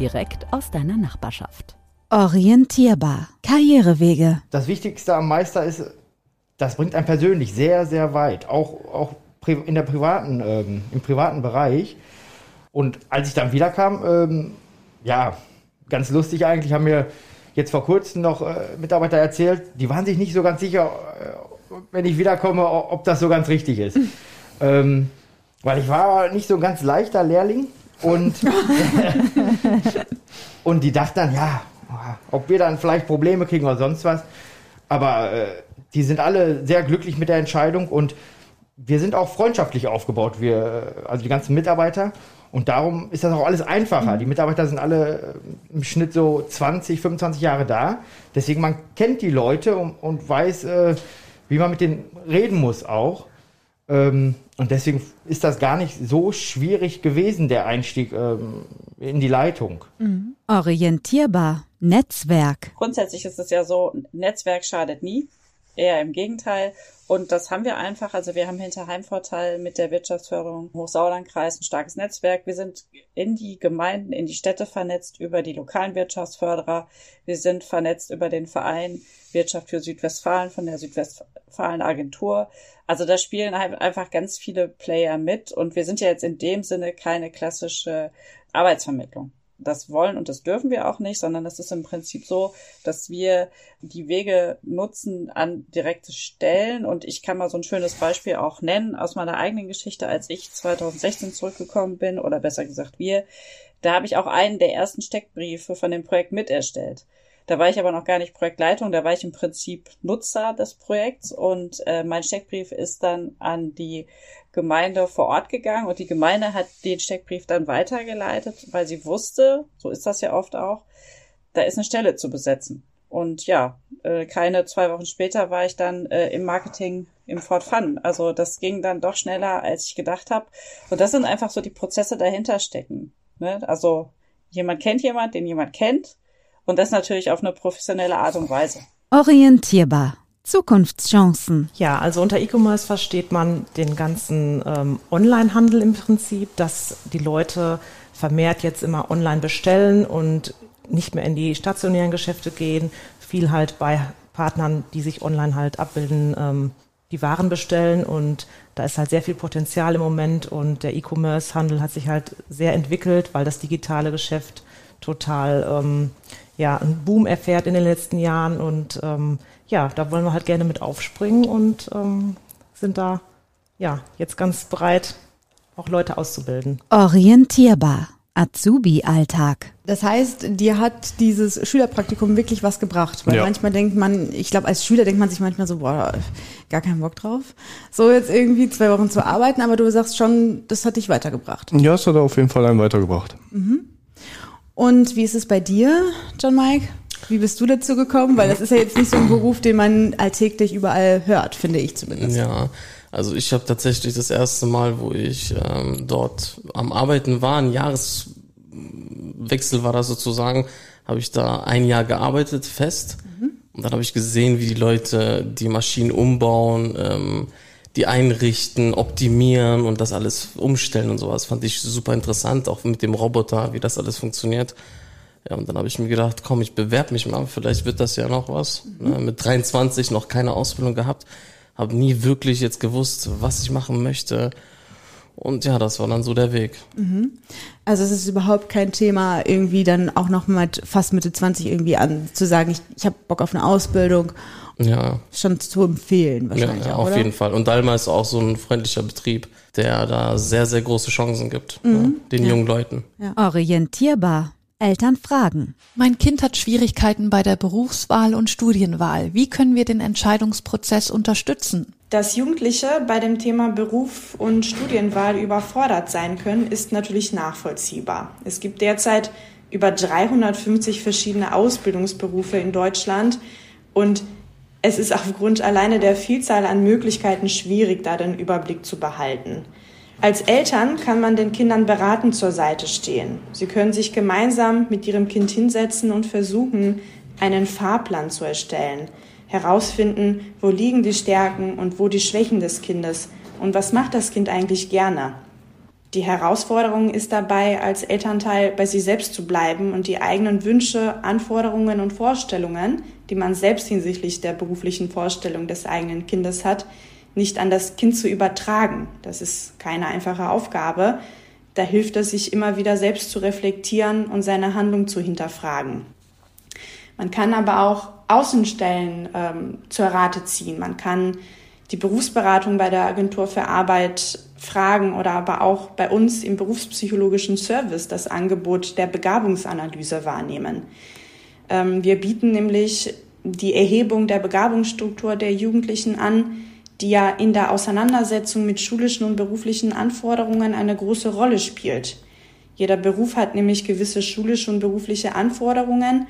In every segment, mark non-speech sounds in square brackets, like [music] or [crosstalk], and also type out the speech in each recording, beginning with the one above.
direkt aus deiner Nachbarschaft. Orientierbar. Karrierewege. Das Wichtigste am Meister ist, das bringt einen persönlich sehr, sehr weit. Auch, auch in der privaten, ähm, im privaten Bereich. Und als ich dann wiederkam, ähm, ja, ganz lustig eigentlich, haben mir jetzt vor kurzem noch äh, Mitarbeiter erzählt, die waren sich nicht so ganz sicher, äh, wenn ich wiederkomme, ob das so ganz richtig ist. [laughs] ähm, weil ich war nicht so ein ganz leichter Lehrling und, [laughs] [laughs] und die dachten dann, ja, ob wir dann vielleicht Probleme kriegen oder sonst was. Aber äh, die sind alle sehr glücklich mit der Entscheidung und wir sind auch freundschaftlich aufgebaut, wir, äh, also die ganzen Mitarbeiter. Und darum ist das auch alles einfacher. Die Mitarbeiter sind alle äh, im Schnitt so 20, 25 Jahre da. Deswegen man kennt die Leute und, und weiß, äh, wie man mit denen reden muss auch. Ähm, und deswegen ist das gar nicht so schwierig gewesen, der Einstieg ähm, in die Leitung. Mhm. Orientierbar. Netzwerk. Grundsätzlich ist es ja so, Netzwerk schadet nie. Eher im Gegenteil. Und das haben wir einfach. Also wir haben hinter Heimvorteil mit der Wirtschaftsförderung Hochsauerlandkreis ein starkes Netzwerk. Wir sind in die Gemeinden, in die Städte vernetzt über die lokalen Wirtschaftsförderer. Wir sind vernetzt über den Verein Wirtschaft für Südwestfalen von der Südwestfalen Agentur. Also da spielen einfach ganz viele Player mit und wir sind ja jetzt in dem Sinne keine klassische Arbeitsvermittlung. Das wollen und das dürfen wir auch nicht, sondern das ist im Prinzip so, dass wir die Wege nutzen an direkte Stellen. Und ich kann mal so ein schönes Beispiel auch nennen aus meiner eigenen Geschichte, als ich 2016 zurückgekommen bin, oder besser gesagt wir. Da habe ich auch einen der ersten Steckbriefe von dem Projekt miterstellt. Da war ich aber noch gar nicht Projektleitung, da war ich im Prinzip Nutzer des Projekts und äh, mein Steckbrief ist dann an die Gemeinde vor Ort gegangen und die Gemeinde hat den Steckbrief dann weitergeleitet, weil sie wusste, so ist das ja oft auch, da ist eine Stelle zu besetzen. Und ja, äh, keine zwei Wochen später war ich dann äh, im Marketing im Fort Fun. Also das ging dann doch schneller, als ich gedacht habe. Und das sind einfach so die Prozesse dahinter stecken. Ne? Also jemand kennt jemand, den jemand kennt und das natürlich auf eine professionelle Art und Weise. Orientierbar. Zukunftschancen. Ja, also unter E-Commerce versteht man den ganzen ähm, Online-Handel im Prinzip, dass die Leute vermehrt jetzt immer online bestellen und nicht mehr in die stationären Geschäfte gehen, viel halt bei Partnern, die sich online halt abbilden, ähm, die Waren bestellen und da ist halt sehr viel Potenzial im Moment und der E-Commerce-Handel hat sich halt sehr entwickelt, weil das digitale Geschäft total ähm, ja, einen Boom erfährt in den letzten Jahren. Und ähm, ja, da wollen wir halt gerne mit aufspringen und ähm, sind da ja jetzt ganz bereit, auch Leute auszubilden. Orientierbar. Azubi-Alltag. Das heißt, dir hat dieses Schülerpraktikum wirklich was gebracht. Weil ja. manchmal denkt man, ich glaube, als Schüler denkt man sich manchmal so, boah, gar keinen Bock drauf. So jetzt irgendwie zwei Wochen zu arbeiten, aber du sagst schon, das hat dich weitergebracht. Ja, es hat auf jeden Fall einen weitergebracht. Mhm. Und wie ist es bei dir, John Mike? Wie bist du dazu gekommen? Weil das ist ja jetzt nicht so ein Beruf, den man alltäglich überall hört, finde ich zumindest. Ja, also ich habe tatsächlich das erste Mal, wo ich ähm, dort am Arbeiten war, ein Jahreswechsel war das sozusagen, habe ich da ein Jahr gearbeitet, fest. Mhm. Und dann habe ich gesehen, wie die Leute die Maschinen umbauen, ähm, die einrichten, optimieren und das alles umstellen und sowas. Fand ich super interessant, auch mit dem Roboter, wie das alles funktioniert. Ja, und dann habe ich mir gedacht, komm, ich bewerbe mich mal, vielleicht wird das ja noch was. Mhm. Mit 23 noch keine Ausbildung gehabt, habe nie wirklich jetzt gewusst, was ich machen möchte. Und ja, das war dann so der Weg. Mhm. Also es ist überhaupt kein Thema, irgendwie dann auch noch mit fast Mitte 20 irgendwie an zu sagen, ich, ich habe Bock auf eine Ausbildung ja. Schon zu empfehlen wahrscheinlich ja, auch, auf oder? jeden Fall. Und Dalma ist auch so ein freundlicher Betrieb, der da sehr, sehr große Chancen gibt, mhm. ne, den ja. jungen Leuten. Ja. Orientierbar. Eltern fragen. Mein Kind hat Schwierigkeiten bei der Berufswahl und Studienwahl. Wie können wir den Entscheidungsprozess unterstützen? Dass Jugendliche bei dem Thema Beruf und Studienwahl überfordert sein können, ist natürlich nachvollziehbar. Es gibt derzeit über 350 verschiedene Ausbildungsberufe in Deutschland und es ist aufgrund alleine der Vielzahl an Möglichkeiten schwierig, da den Überblick zu behalten. Als Eltern kann man den Kindern beratend zur Seite stehen. Sie können sich gemeinsam mit ihrem Kind hinsetzen und versuchen, einen Fahrplan zu erstellen, herausfinden, wo liegen die Stärken und wo die Schwächen des Kindes und was macht das Kind eigentlich gerne. Die Herausforderung ist dabei, als Elternteil bei sich selbst zu bleiben und die eigenen Wünsche, Anforderungen und Vorstellungen, die man selbst hinsichtlich der beruflichen Vorstellung des eigenen Kindes hat, nicht an das Kind zu übertragen. Das ist keine einfache Aufgabe. Da hilft es, sich immer wieder selbst zu reflektieren und seine Handlung zu hinterfragen. Man kann aber auch Außenstellen ähm, zur Rate ziehen. Man kann die Berufsberatung bei der Agentur für Arbeit fragen oder aber auch bei uns im berufspsychologischen Service das Angebot der Begabungsanalyse wahrnehmen. Ähm, wir bieten nämlich die Erhebung der Begabungsstruktur der Jugendlichen an, die ja in der Auseinandersetzung mit schulischen und beruflichen Anforderungen eine große Rolle spielt. Jeder Beruf hat nämlich gewisse schulische und berufliche Anforderungen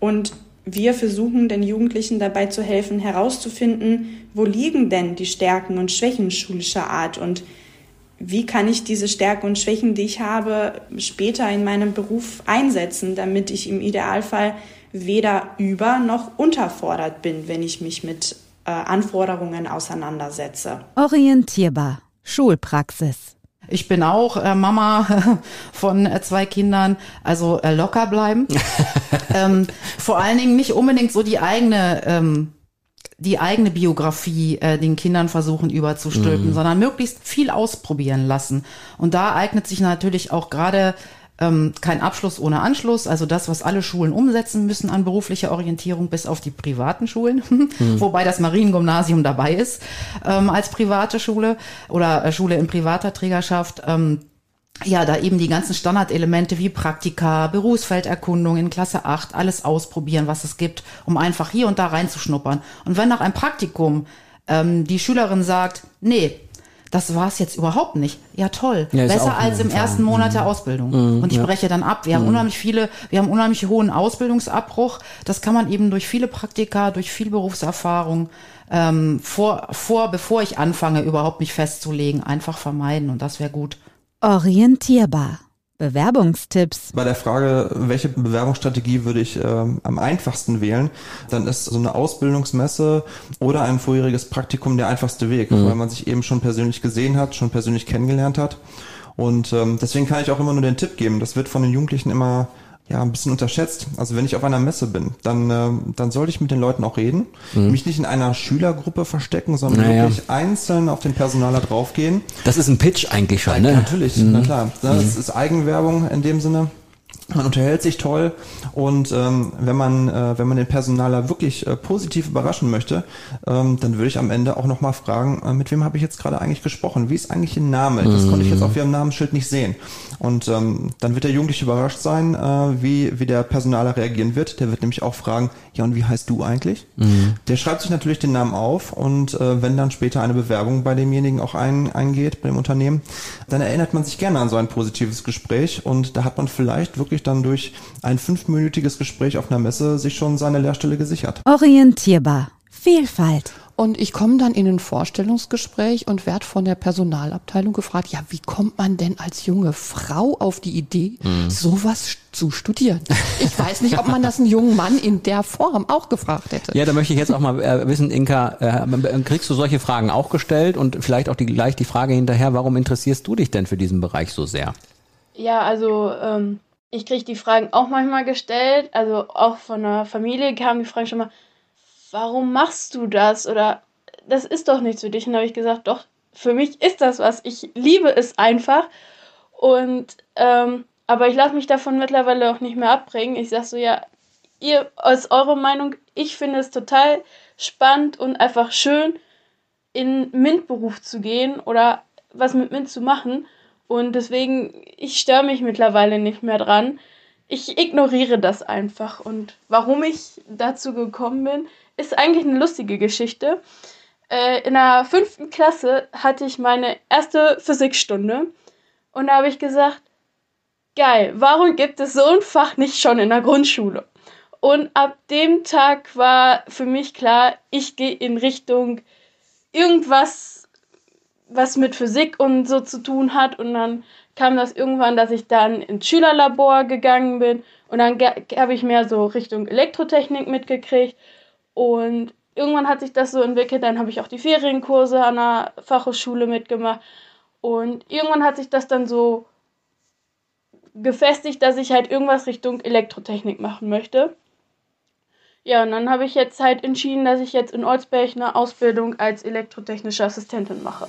und wir versuchen den Jugendlichen dabei zu helfen, herauszufinden, wo liegen denn die Stärken und Schwächen schulischer Art und wie kann ich diese Stärken und Schwächen, die ich habe, später in meinem Beruf einsetzen, damit ich im Idealfall weder über noch unterfordert bin, wenn ich mich mit äh, Anforderungen auseinandersetze. Orientierbar. Schulpraxis. Ich bin auch äh, Mama [laughs] von äh, zwei Kindern, also äh, locker bleiben. [laughs] ähm, vor allen Dingen nicht unbedingt so die eigene ähm, die eigene Biografie äh, den Kindern versuchen überzustülpen, mhm. sondern möglichst viel ausprobieren lassen. Und da eignet sich natürlich auch gerade ähm, kein Abschluss ohne Anschluss, also das, was alle Schulen umsetzen müssen an beruflicher Orientierung, bis auf die privaten Schulen, mhm. [laughs] wobei das Mariengymnasium dabei ist ähm, als private Schule oder äh, Schule in privater Trägerschaft. Ähm, ja, da eben die ganzen Standardelemente wie Praktika, Berufsfelderkundung in Klasse 8, alles ausprobieren, was es gibt, um einfach hier und da reinzuschnuppern. Und wenn nach einem Praktikum ähm, die Schülerin sagt, nee, das war es jetzt überhaupt nicht. Ja, toll. Ja, Besser als im ersten Monat der mhm. Ausbildung. Mhm, und ich ja. breche dann ab. Wir haben mhm. unheimlich viele, wir haben unheimlich hohen Ausbildungsabbruch. Das kann man eben durch viele Praktika, durch viel Berufserfahrung ähm, vor, vor, bevor ich anfange, überhaupt mich festzulegen, einfach vermeiden. Und das wäre gut. Orientierbar. Bewerbungstipps. Bei der Frage, welche Bewerbungsstrategie würde ich äh, am einfachsten wählen, dann ist so eine Ausbildungsmesse oder ein vorheriges Praktikum der einfachste Weg, mhm. weil man sich eben schon persönlich gesehen hat, schon persönlich kennengelernt hat. Und ähm, deswegen kann ich auch immer nur den Tipp geben, das wird von den Jugendlichen immer ja, ein bisschen unterschätzt. Also wenn ich auf einer Messe bin, dann, äh, dann sollte ich mit den Leuten auch reden, mhm. mich nicht in einer Schülergruppe verstecken, sondern naja. wirklich einzeln auf den Personaler draufgehen. Das ist ein Pitch eigentlich schon, ne? Natürlich, mhm. na klar. Das mhm. ist Eigenwerbung in dem Sinne man unterhält sich toll und ähm, wenn man äh, wenn man den Personaler wirklich äh, positiv überraschen möchte, ähm, dann würde ich am Ende auch noch mal fragen, äh, mit wem habe ich jetzt gerade eigentlich gesprochen? Wie ist eigentlich Ihr Name? Das mhm. konnte ich jetzt auf Ihrem Namensschild nicht sehen. Und ähm, dann wird der Jugendliche überrascht sein, äh, wie wie der Personaler reagieren wird. Der wird nämlich auch fragen, ja und wie heißt du eigentlich? Mhm. Der schreibt sich natürlich den Namen auf und äh, wenn dann später eine Bewerbung bei demjenigen auch ein, eingeht bei dem Unternehmen, dann erinnert man sich gerne an so ein positives Gespräch und da hat man vielleicht wirklich dann durch ein fünfminütiges Gespräch auf einer Messe sich schon seine Lehrstelle gesichert. Orientierbar. Vielfalt. Und ich komme dann in ein Vorstellungsgespräch und werde von der Personalabteilung gefragt, ja, wie kommt man denn als junge Frau auf die Idee, mhm. sowas zu studieren? Ich weiß nicht, ob man das einen jungen Mann in der Form auch gefragt hätte. Ja, da möchte ich jetzt auch mal äh, wissen, Inka, äh, kriegst du solche Fragen auch gestellt und vielleicht auch die, gleich die Frage hinterher, warum interessierst du dich denn für diesen Bereich so sehr? Ja, also ähm, ich kriege die Fragen auch manchmal gestellt, also auch von der Familie kamen die Fragen schon mal, warum machst du das? Oder das ist doch nichts für dich. Und dann habe ich gesagt, doch, für mich ist das was. Ich liebe es einfach. Und, ähm, aber ich lasse mich davon mittlerweile auch nicht mehr abbringen. Ich sage so, ja, ihr, aus eurer Meinung, ich finde es total spannend und einfach schön, in MINT-Beruf zu gehen oder was mit MINT zu machen. Und deswegen, ich störe mich mittlerweile nicht mehr dran. Ich ignoriere das einfach. Und warum ich dazu gekommen bin, ist eigentlich eine lustige Geschichte. Äh, in der fünften Klasse hatte ich meine erste Physikstunde. Und da habe ich gesagt, geil, warum gibt es so ein Fach nicht schon in der Grundschule? Und ab dem Tag war für mich klar, ich gehe in Richtung irgendwas, was mit Physik und so zu tun hat. Und dann kam das irgendwann, dass ich dann ins Schülerlabor gegangen bin. Und dann habe ich mehr so Richtung Elektrotechnik mitgekriegt. Und irgendwann hat sich das so entwickelt. Dann habe ich auch die Ferienkurse an der Fachhochschule mitgemacht. Und irgendwann hat sich das dann so gefestigt, dass ich halt irgendwas Richtung Elektrotechnik machen möchte. Ja, und dann habe ich jetzt halt entschieden, dass ich jetzt in Olsberg eine Ausbildung als elektrotechnische Assistentin mache.